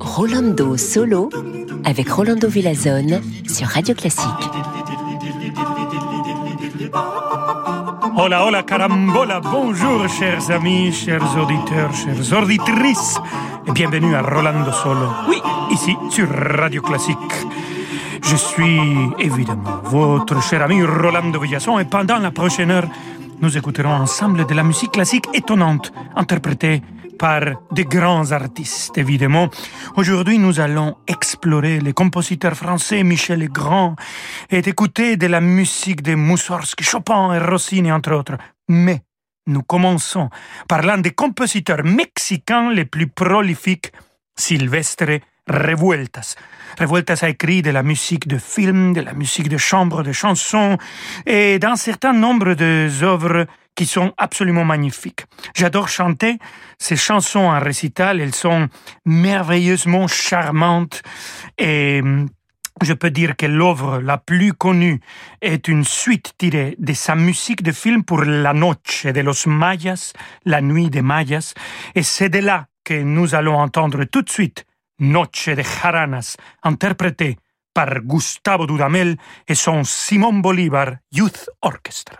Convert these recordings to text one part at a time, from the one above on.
Rolando Solo avec Rolando Villazone sur Radio Classique. Hola, hola, carambola, bonjour chers amis, chers auditeurs, chères auditrices, et bienvenue à Rolando Solo. Oui, ici sur Radio Classique. Je suis évidemment votre cher ami Rolando Villazone et pendant la prochaine heure, nous écouterons ensemble de la musique classique étonnante, interprétée par de grands artistes, évidemment. Aujourd'hui, nous allons explorer les compositeurs français Michel Legrand et écouter de la musique de Mussorgsky, Chopin et Rossini, entre autres. Mais nous commençons par l'un des compositeurs mexicains les plus prolifiques, Silvestre Revueltas. Revueltas a écrit de la musique de film, de la musique de chambre, de chansons et d'un certain nombre d'œuvres qui sont absolument magnifiques. J'adore chanter ces chansons en récital, elles sont merveilleusement charmantes et je peux dire que l'œuvre la plus connue est une suite tirée de sa musique de film pour La Noche de los Mayas, La Nuit des Mayas, et c'est de là que nous allons entendre tout de suite Noche de Jaranas, interprété par Gustavo Dudamel et son Simón Bolívar Youth Orchestra.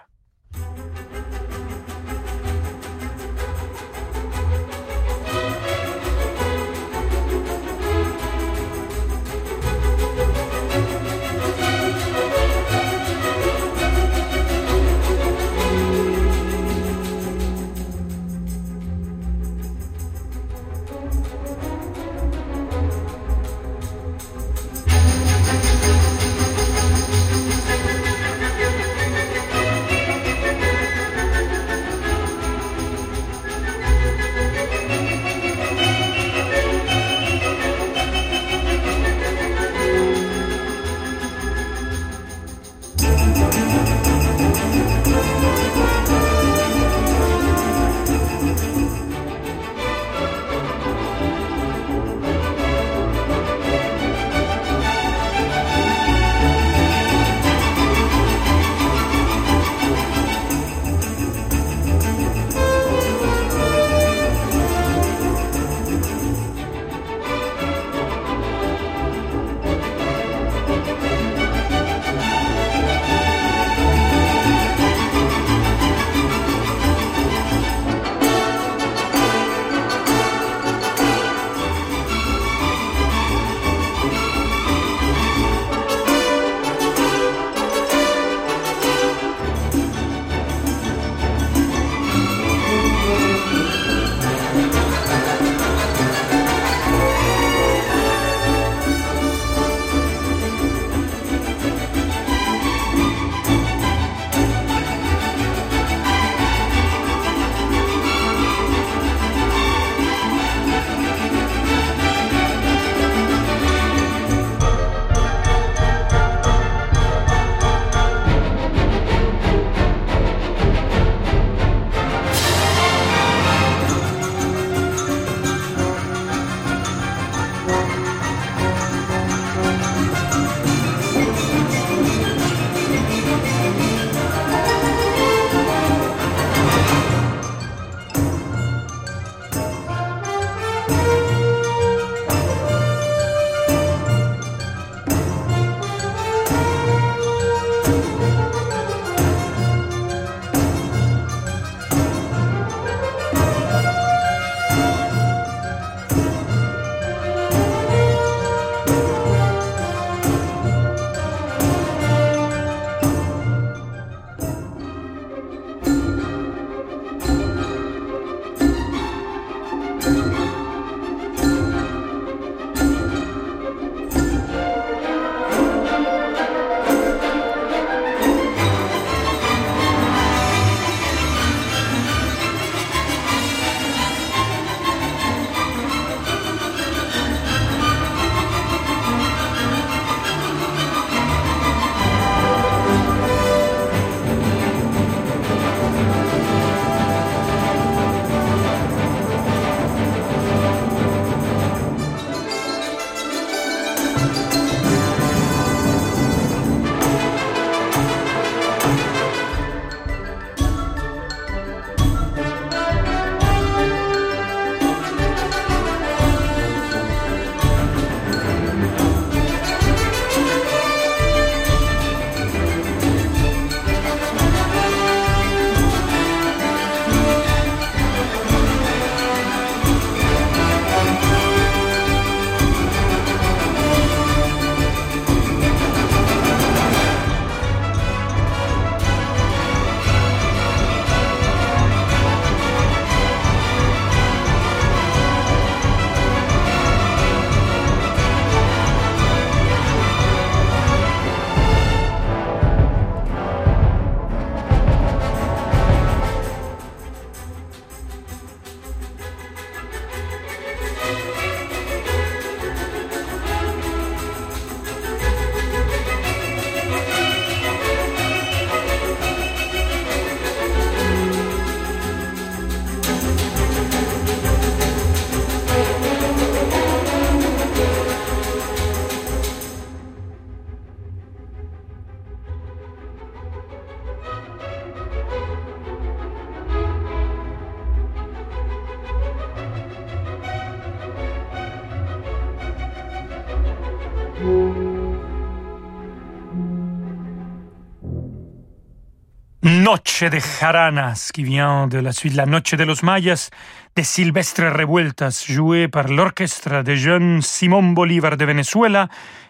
Noche de Jaranas, qui vient de la suite La Noche de los Mayas de Silvestre Revueltas, joué par l'orchestre des jeunes Simón Bolívar de Venezuela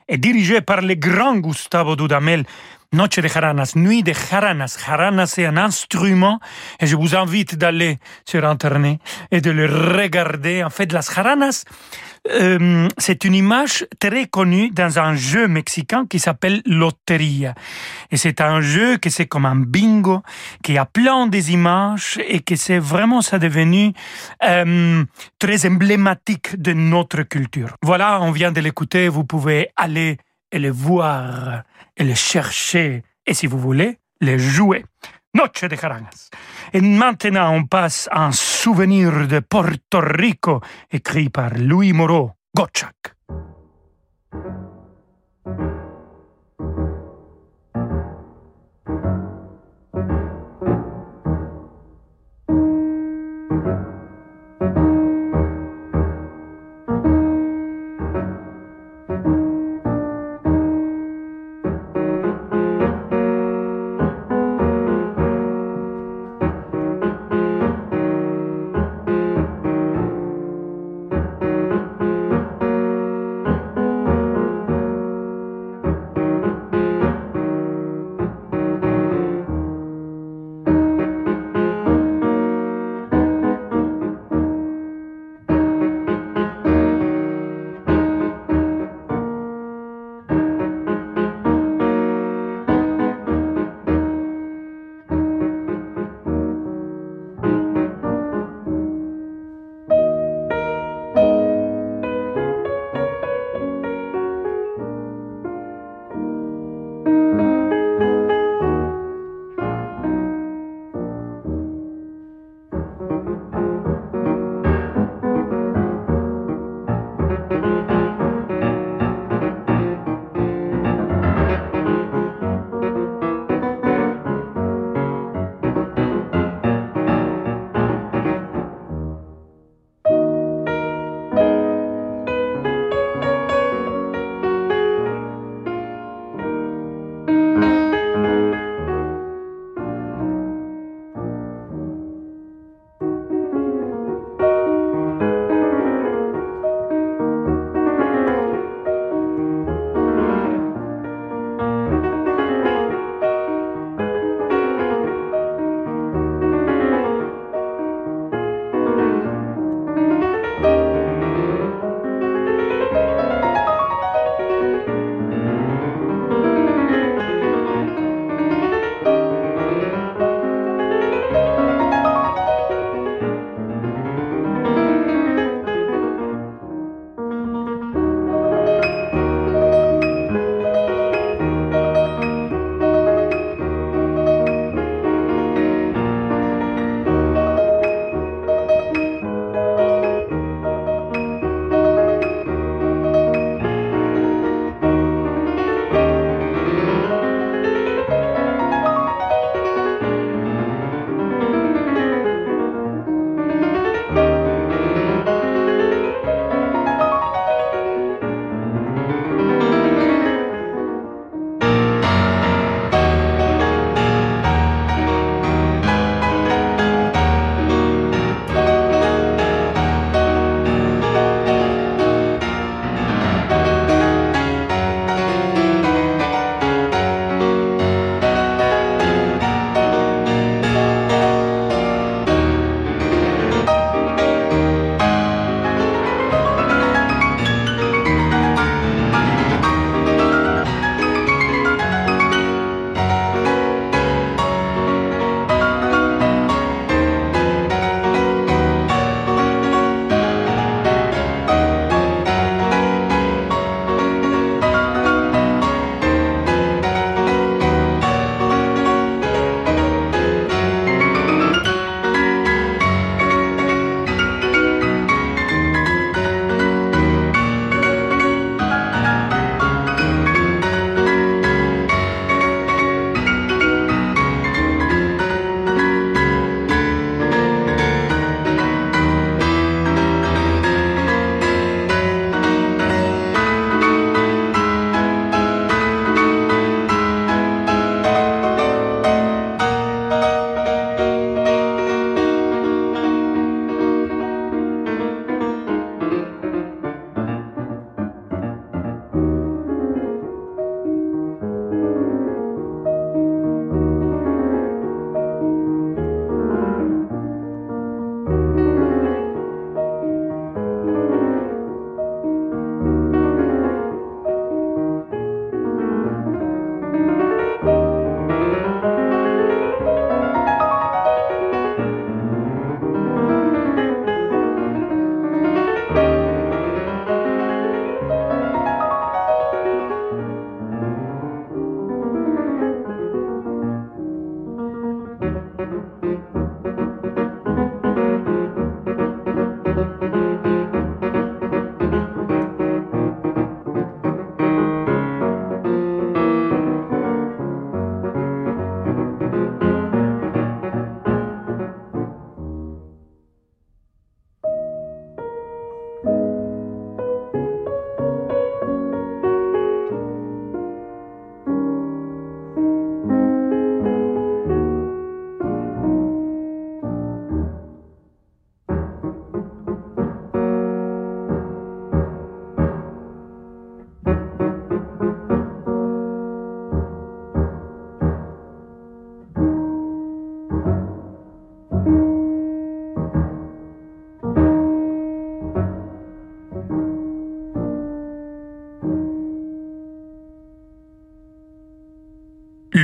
et dirigé par le grand Gustavo Dudamel. Noche de Jaranas, nuit de Jaranas. Jaranas, c'est un instrument et je vous invite d'aller sur Internet et de le regarder. En fait, las Jaranas, euh, c'est une image très connue dans un jeu mexicain qui s'appelle Loteria. Et c'est un jeu que c'est comme un bingo, qui a plein des images et que c'est vraiment ça devenu euh, très emblématique de notre culture. Voilà, on vient de l'écouter, vous pouvez aller et le voir et le chercher et si vous voulez, le jouer. Noche de Jarangas. Et maintenant, on passe un souvenir de Porto Rico, écrit par Louis Moreau, Gotchak.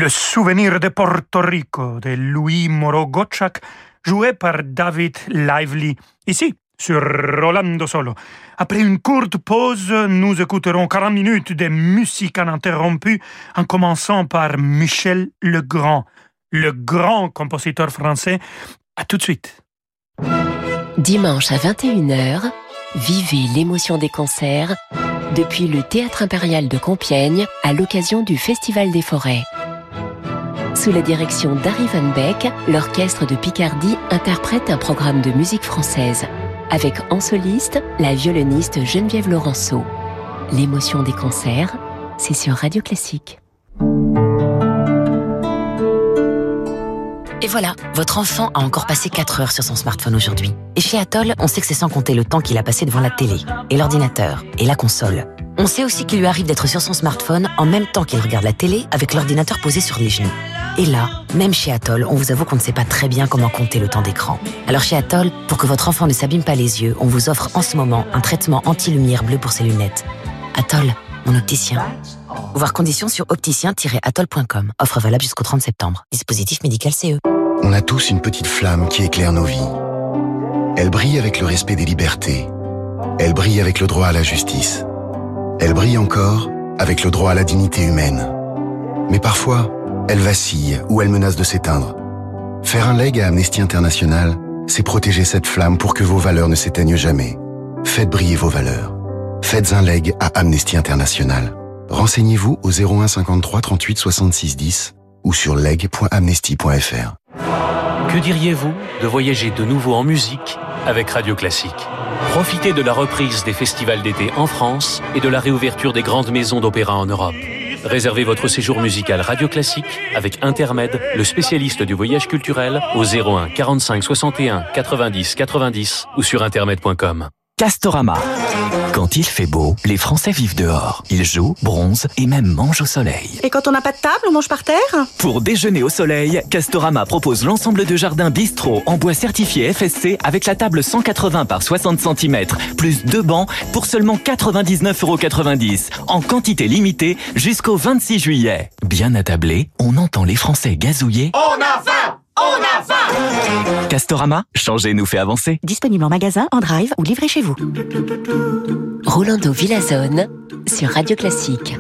Le souvenir de Porto Rico de Louis Moreau Gottschalk, joué par David Lively, ici sur Rolando Solo. Après une courte pause, nous écouterons 40 minutes de musique ininterrompue en commençant par Michel Legrand, le grand compositeur français. À tout de suite. Dimanche à 21h, vivez l'émotion des concerts depuis le Théâtre impérial de Compiègne à l'occasion du Festival des forêts. Sous la direction d'Harry Van Beck, l'orchestre de Picardie interprète un programme de musique française avec en soliste la violoniste Geneviève Laurenceau. L'émotion des concerts, c'est sur Radio Classique. Et voilà, votre enfant a encore passé 4 heures sur son smartphone aujourd'hui. Et chez Atoll, on sait que c'est sans compter le temps qu'il a passé devant la télé, et l'ordinateur, et la console. On sait aussi qu'il lui arrive d'être sur son smartphone en même temps qu'il regarde la télé avec l'ordinateur posé sur les genoux. Et là, même chez Atoll, on vous avoue qu'on ne sait pas très bien comment compter le temps d'écran. Alors chez Atoll, pour que votre enfant ne s'abîme pas les yeux, on vous offre en ce moment un traitement anti-lumière bleue pour ses lunettes. Atoll, mon opticien. Voir conditions sur opticien-atoll.com. Offre valable jusqu'au 30 septembre. Dispositif médical CE. On a tous une petite flamme qui éclaire nos vies. Elle brille avec le respect des libertés. Elle brille avec le droit à la justice. Elle brille encore avec le droit à la dignité humaine. Mais parfois, elle vacille ou elle menace de s'éteindre. Faire un leg à Amnesty International, c'est protéger cette flamme pour que vos valeurs ne s'éteignent jamais. Faites briller vos valeurs. Faites un leg à Amnesty International. Renseignez-vous au 01 53 38 66 10 ou sur leg.amnesty.fr. Que diriez-vous de voyager de nouveau en musique avec Radio Classique? Profitez de la reprise des festivals d'été en France et de la réouverture des grandes maisons d'opéra en Europe. Réservez votre séjour musical Radio Classique avec Intermed, le spécialiste du voyage culturel, au 01 45 61 90 90 ou sur intermed.com. Castorama. Quand il fait beau, les Français vivent dehors. Ils jouent, bronzent et même mangent au soleil. Et quand on n'a pas de table, on mange par terre Pour déjeuner au soleil, Castorama propose l'ensemble de jardins bistrot en bois certifié FSC avec la table 180 par 60 cm, plus deux bancs pour seulement 99,90€ en quantité limitée jusqu'au 26 juillet. Bien attablé, on entend les Français gazouiller. On a faim on a faim Castorama, changer nous fait avancer. Disponible en magasin, en drive ou livré chez vous. Rolando Villazone sur Radio Classique.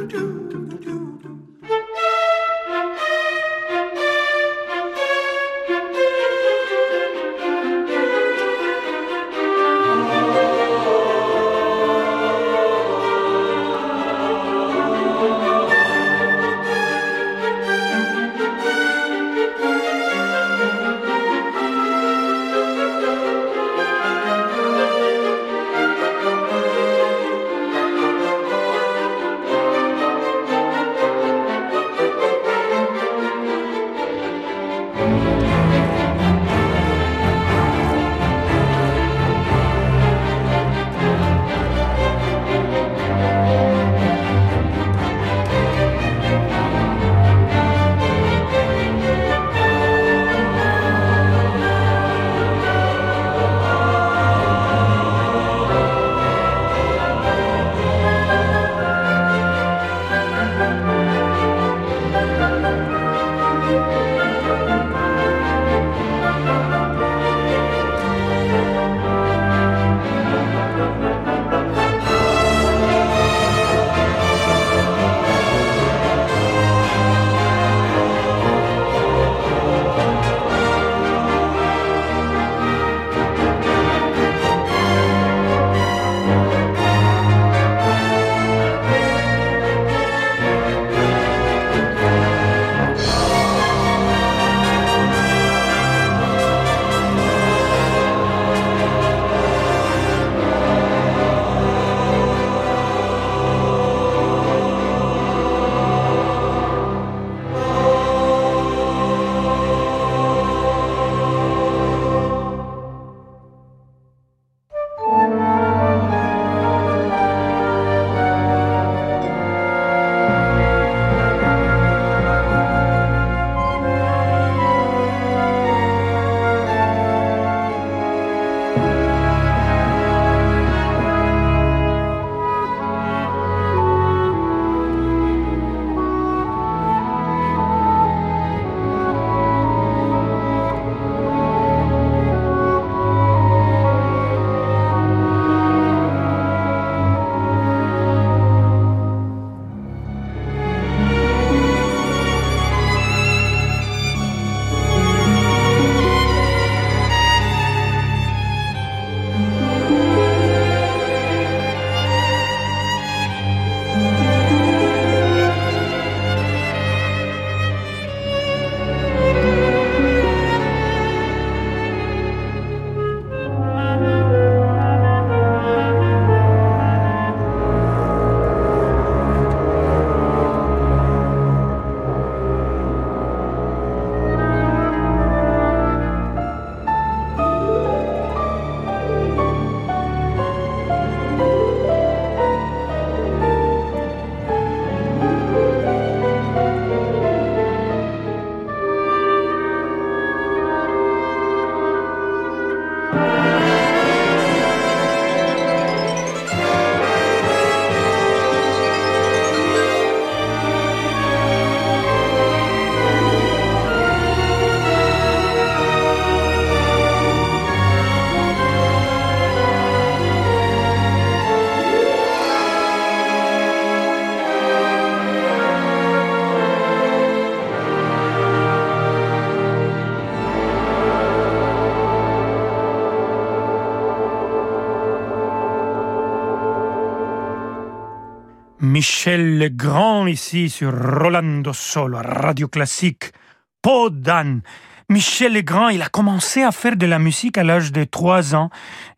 Michel Legrand ici sur Rolando Solo, Radio Classique. Podan. Michel Legrand, il a commencé à faire de la musique à l'âge de 3 ans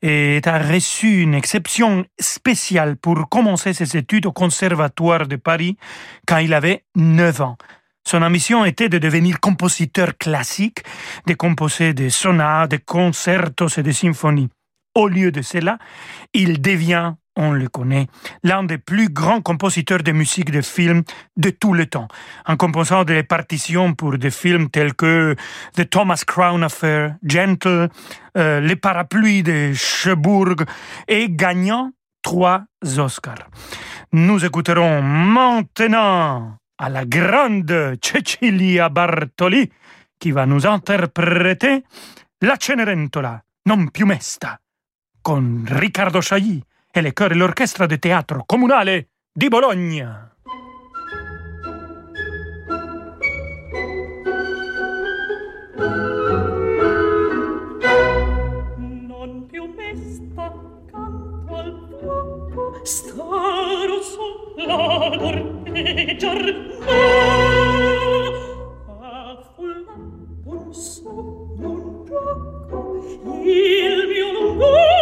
et a reçu une exception spéciale pour commencer ses études au Conservatoire de Paris quand il avait 9 ans. Son ambition était de devenir compositeur classique, de composer des sonates, des concertos et des symphonies. Au lieu de cela, il devient on le connaît, l'un des plus grands compositeurs de musique de film de tout le temps, en composant des partitions pour des films tels que The Thomas Crown Affair, Gentle, euh, Les Parapluies de Cherbourg et gagnant trois Oscars. Nous écouterons maintenant à la grande Cecilia Bartoli qui va nous interpréter La Cenerentola, non più mesta, con Riccardo Chailly e le e l'orchestra de teatro comunale di Bologna. Non più mesta canto al fuoco, staro sulla dormeggiar, no! Affolla un sogno, un gioco, il mio lungo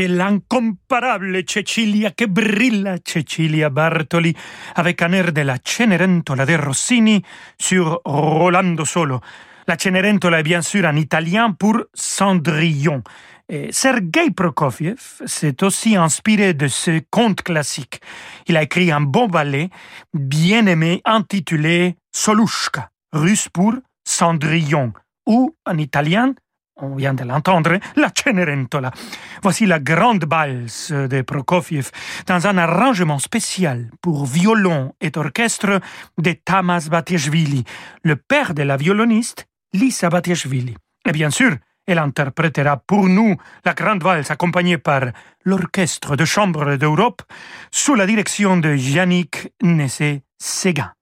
C'était l'incomparable Cecilia che brilla, Cecilia Bartoli, avec un air de la Cenerentola de Rossini sur Rolando Solo. La Cenerentola est bien sûr en italien pour Cendrillon. Et Sergei Prokofiev s'est aussi inspiré de ce conte classique. Il a écrit un bon ballet bien aimé intitulé Solushka, russe pour Cendrillon, ou en italien on vient de l'entendre, la Cenerentola. Voici la grande valse de Prokofiev dans un arrangement spécial pour violon et orchestre de Tamas Batiashvili, le père de la violoniste Lisa Batiashvili. Et bien sûr, elle interprétera pour nous la grande valse accompagnée par l'Orchestre de chambre d'Europe sous la direction de Yannick Nessé-Séguin.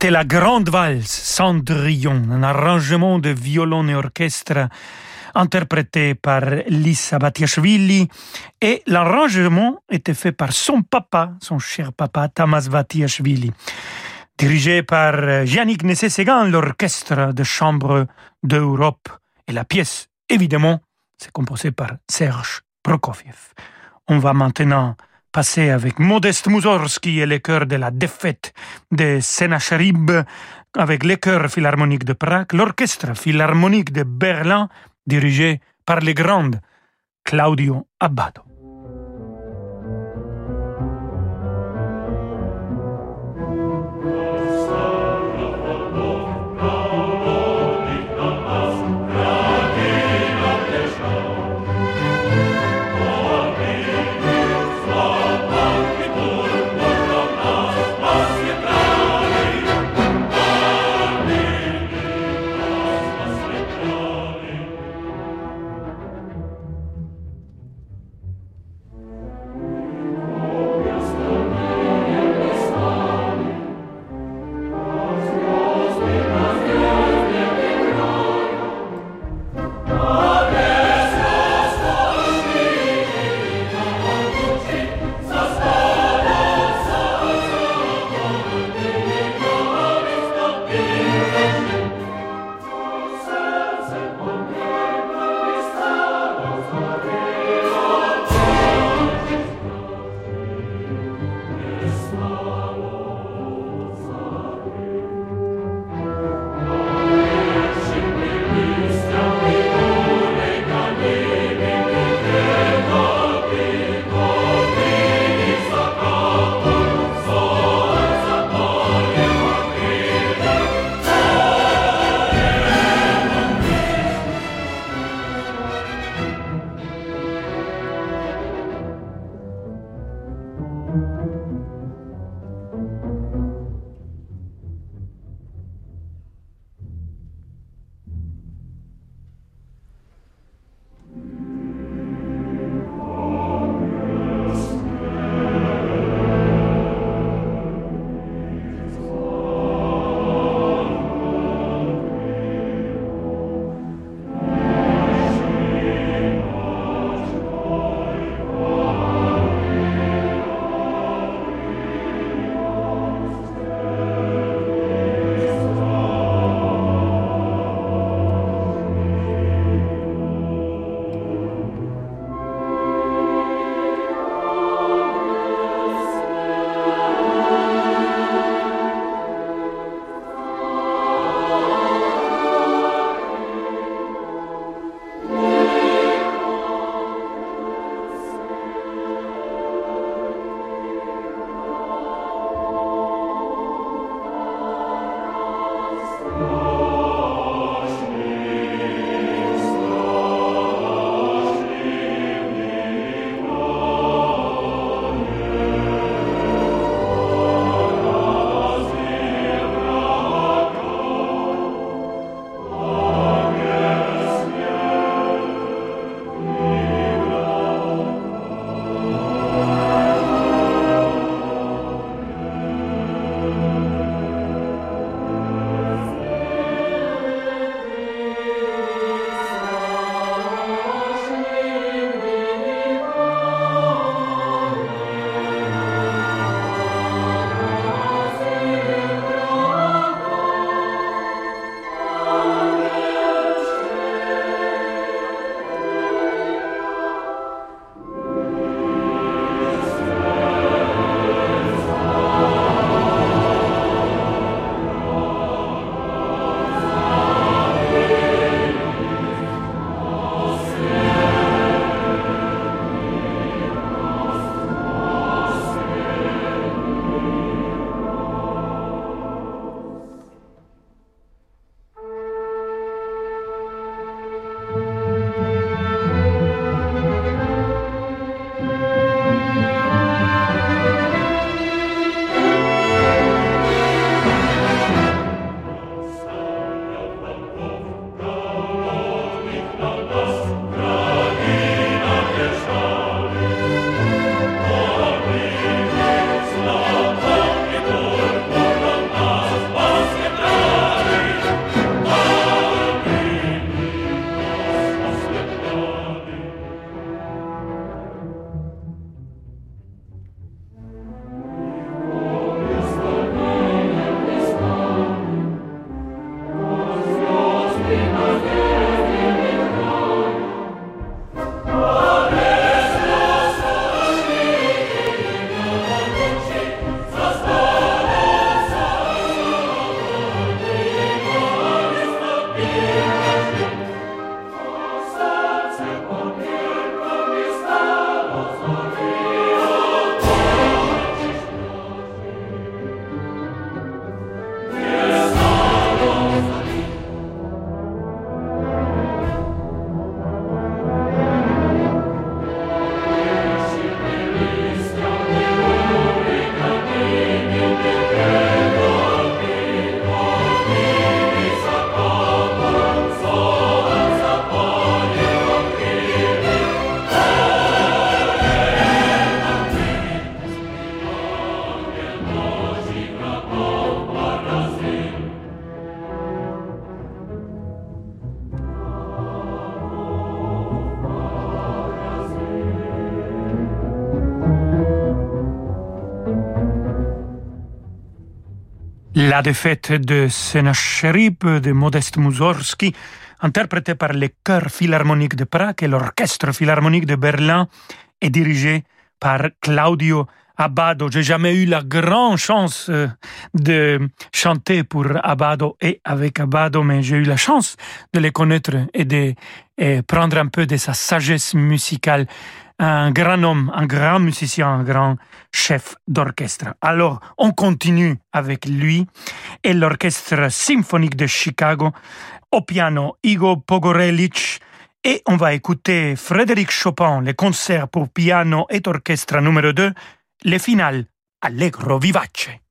C'était la grande valse Cendrillon, un arrangement de violon et orchestre interprété par Lisa Batiashvili et l'arrangement était fait par son papa, son cher papa Tamas Batiashvili. Dirigé par Yannick Nessé-Ségan, l'orchestre de chambre d'Europe et la pièce, évidemment, c'est composé par Serge Prokofiev. On va maintenant passer avec Modeste Mussorgsky et le chœur de la défaite de Sennacherib, avec le chœur philharmonique de Prague, l'orchestre philharmonique de Berlin, dirigé par le grand Claudio Abbado. La défaite de Sennacherib de Modeste Mussorgsky, interprétée par le chœur philharmonique de Prague et l'orchestre philharmonique de Berlin, est dirigée par Claudio Abbado. J'ai jamais eu la grande chance euh, de chanter pour Abbado et avec Abbado, mais j'ai eu la chance de les connaître et de prendre un peu de sa sagesse musicale. Un grand homme, un grand musicien, un grand chef d'orchestre. Alors, on continue avec lui et l'orchestre symphonique de Chicago au piano Igor Pogorelic, et on va écouter Frédéric Chopin, le concert pour piano et orchestre numéro 2 le final allegro vivace.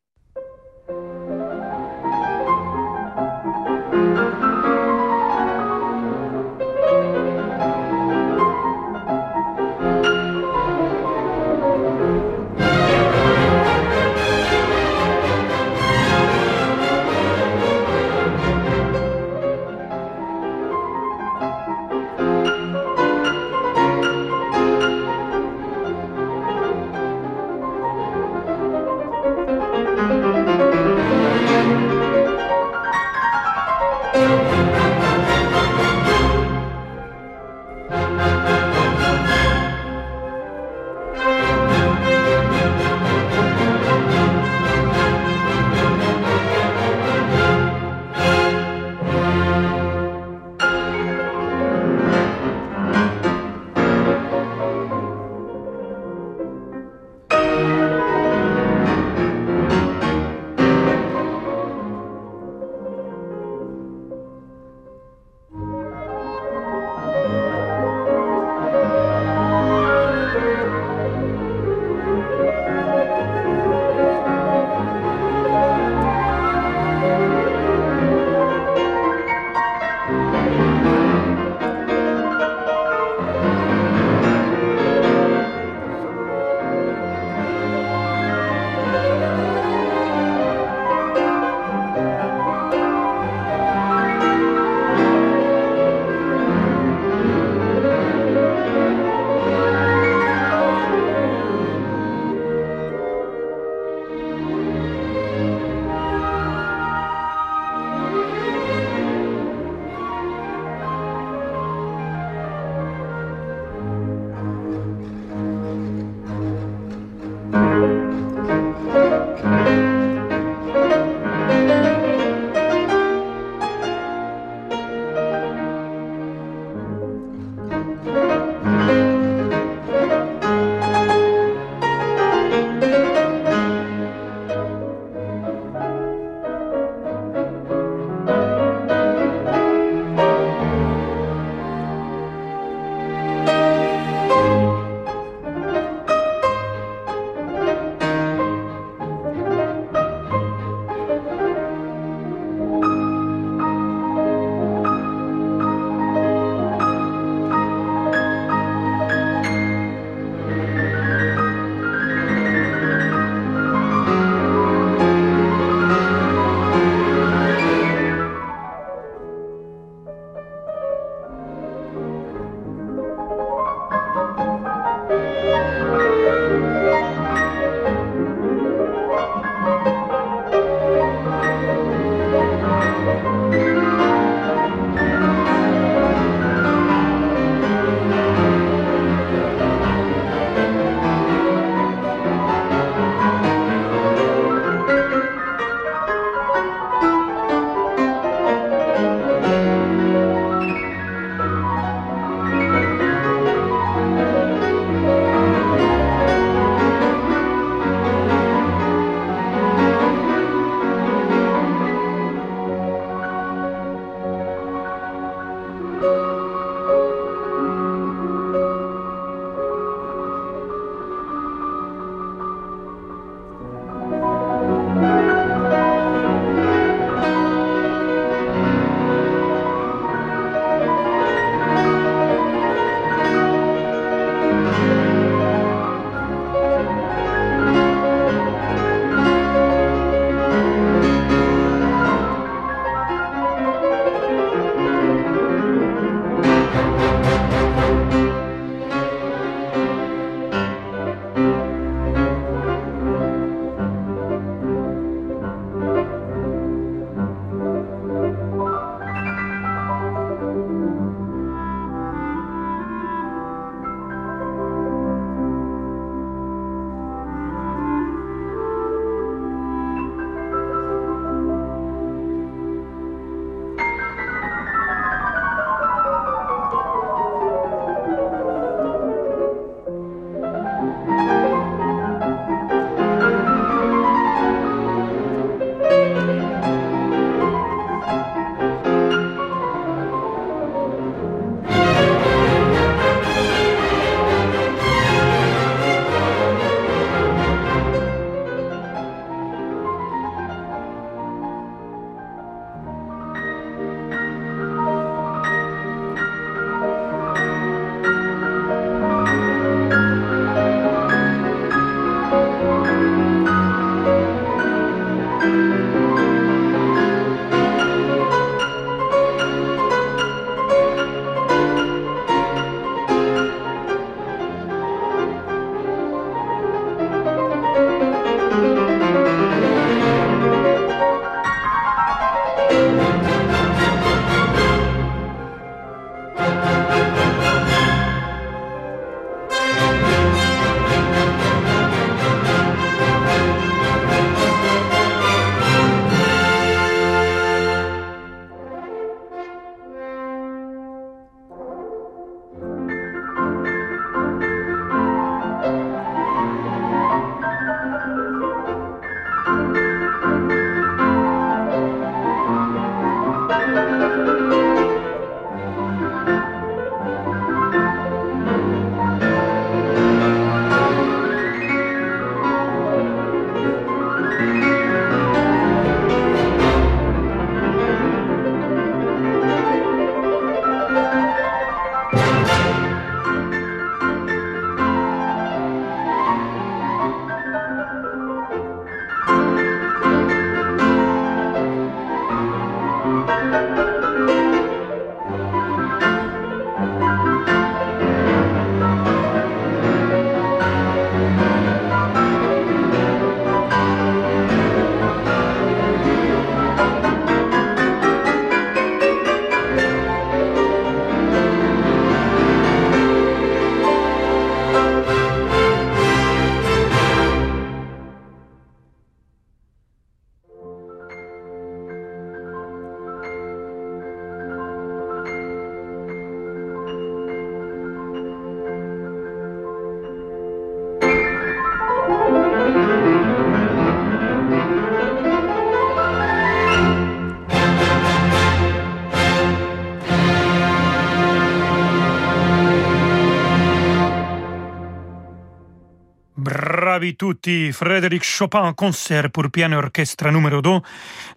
Bravi tutti, Frédéric Chopin concert pour piano et orchestre numéro 2,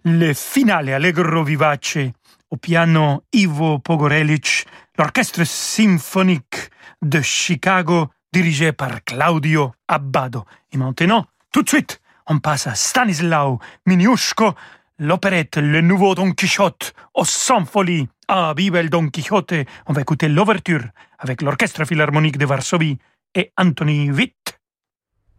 le finale allegro vivace au piano Ivo Pogorelic, l'orchestre symphonique de Chicago dirigé par Claudio Abbado. Et maintenant, tout de suite, on passe à Stanislao Miniushko, l'opérette Le Nouveau Don Quichotte au sans folie. Ah, vive Don Quixote! On va écouter l'ouverture avec l'Orchestre Philharmonique de Varsovie et Anthony Witt.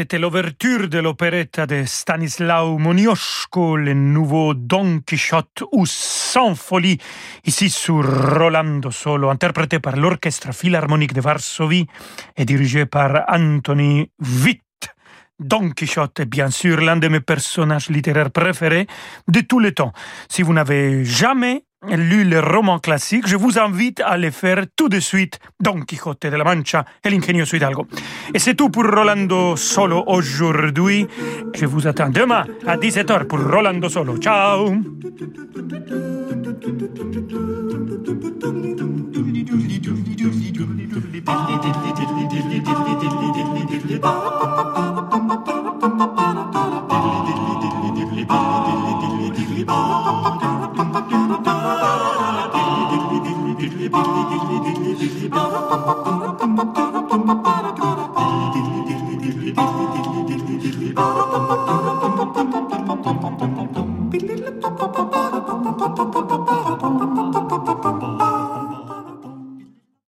c'était l'ouverture de l'opéretta de Stanislaw Monioshko, le nouveau Don Quichotte ou Sans folie, ici sur Rolando Solo, interprété par l'Orchestre Philharmonique de Varsovie et dirigé par Anthony Witt. Don Quichotte est bien sûr l'un de mes personnages littéraires préférés de tous les temps. Si vous n'avez jamais lu le roman classique, je vous invite à le faire tout de suite, Don Quixote de la Mancha et l'ingenioso Hidalgo. Et c'est tout pour Rolando Solo aujourd'hui. Je vous attends demain à 17h pour Rolando Solo. Ciao diddly bo, diddly bo, diddly bo, diddly bo, diddly bo, diddly bo,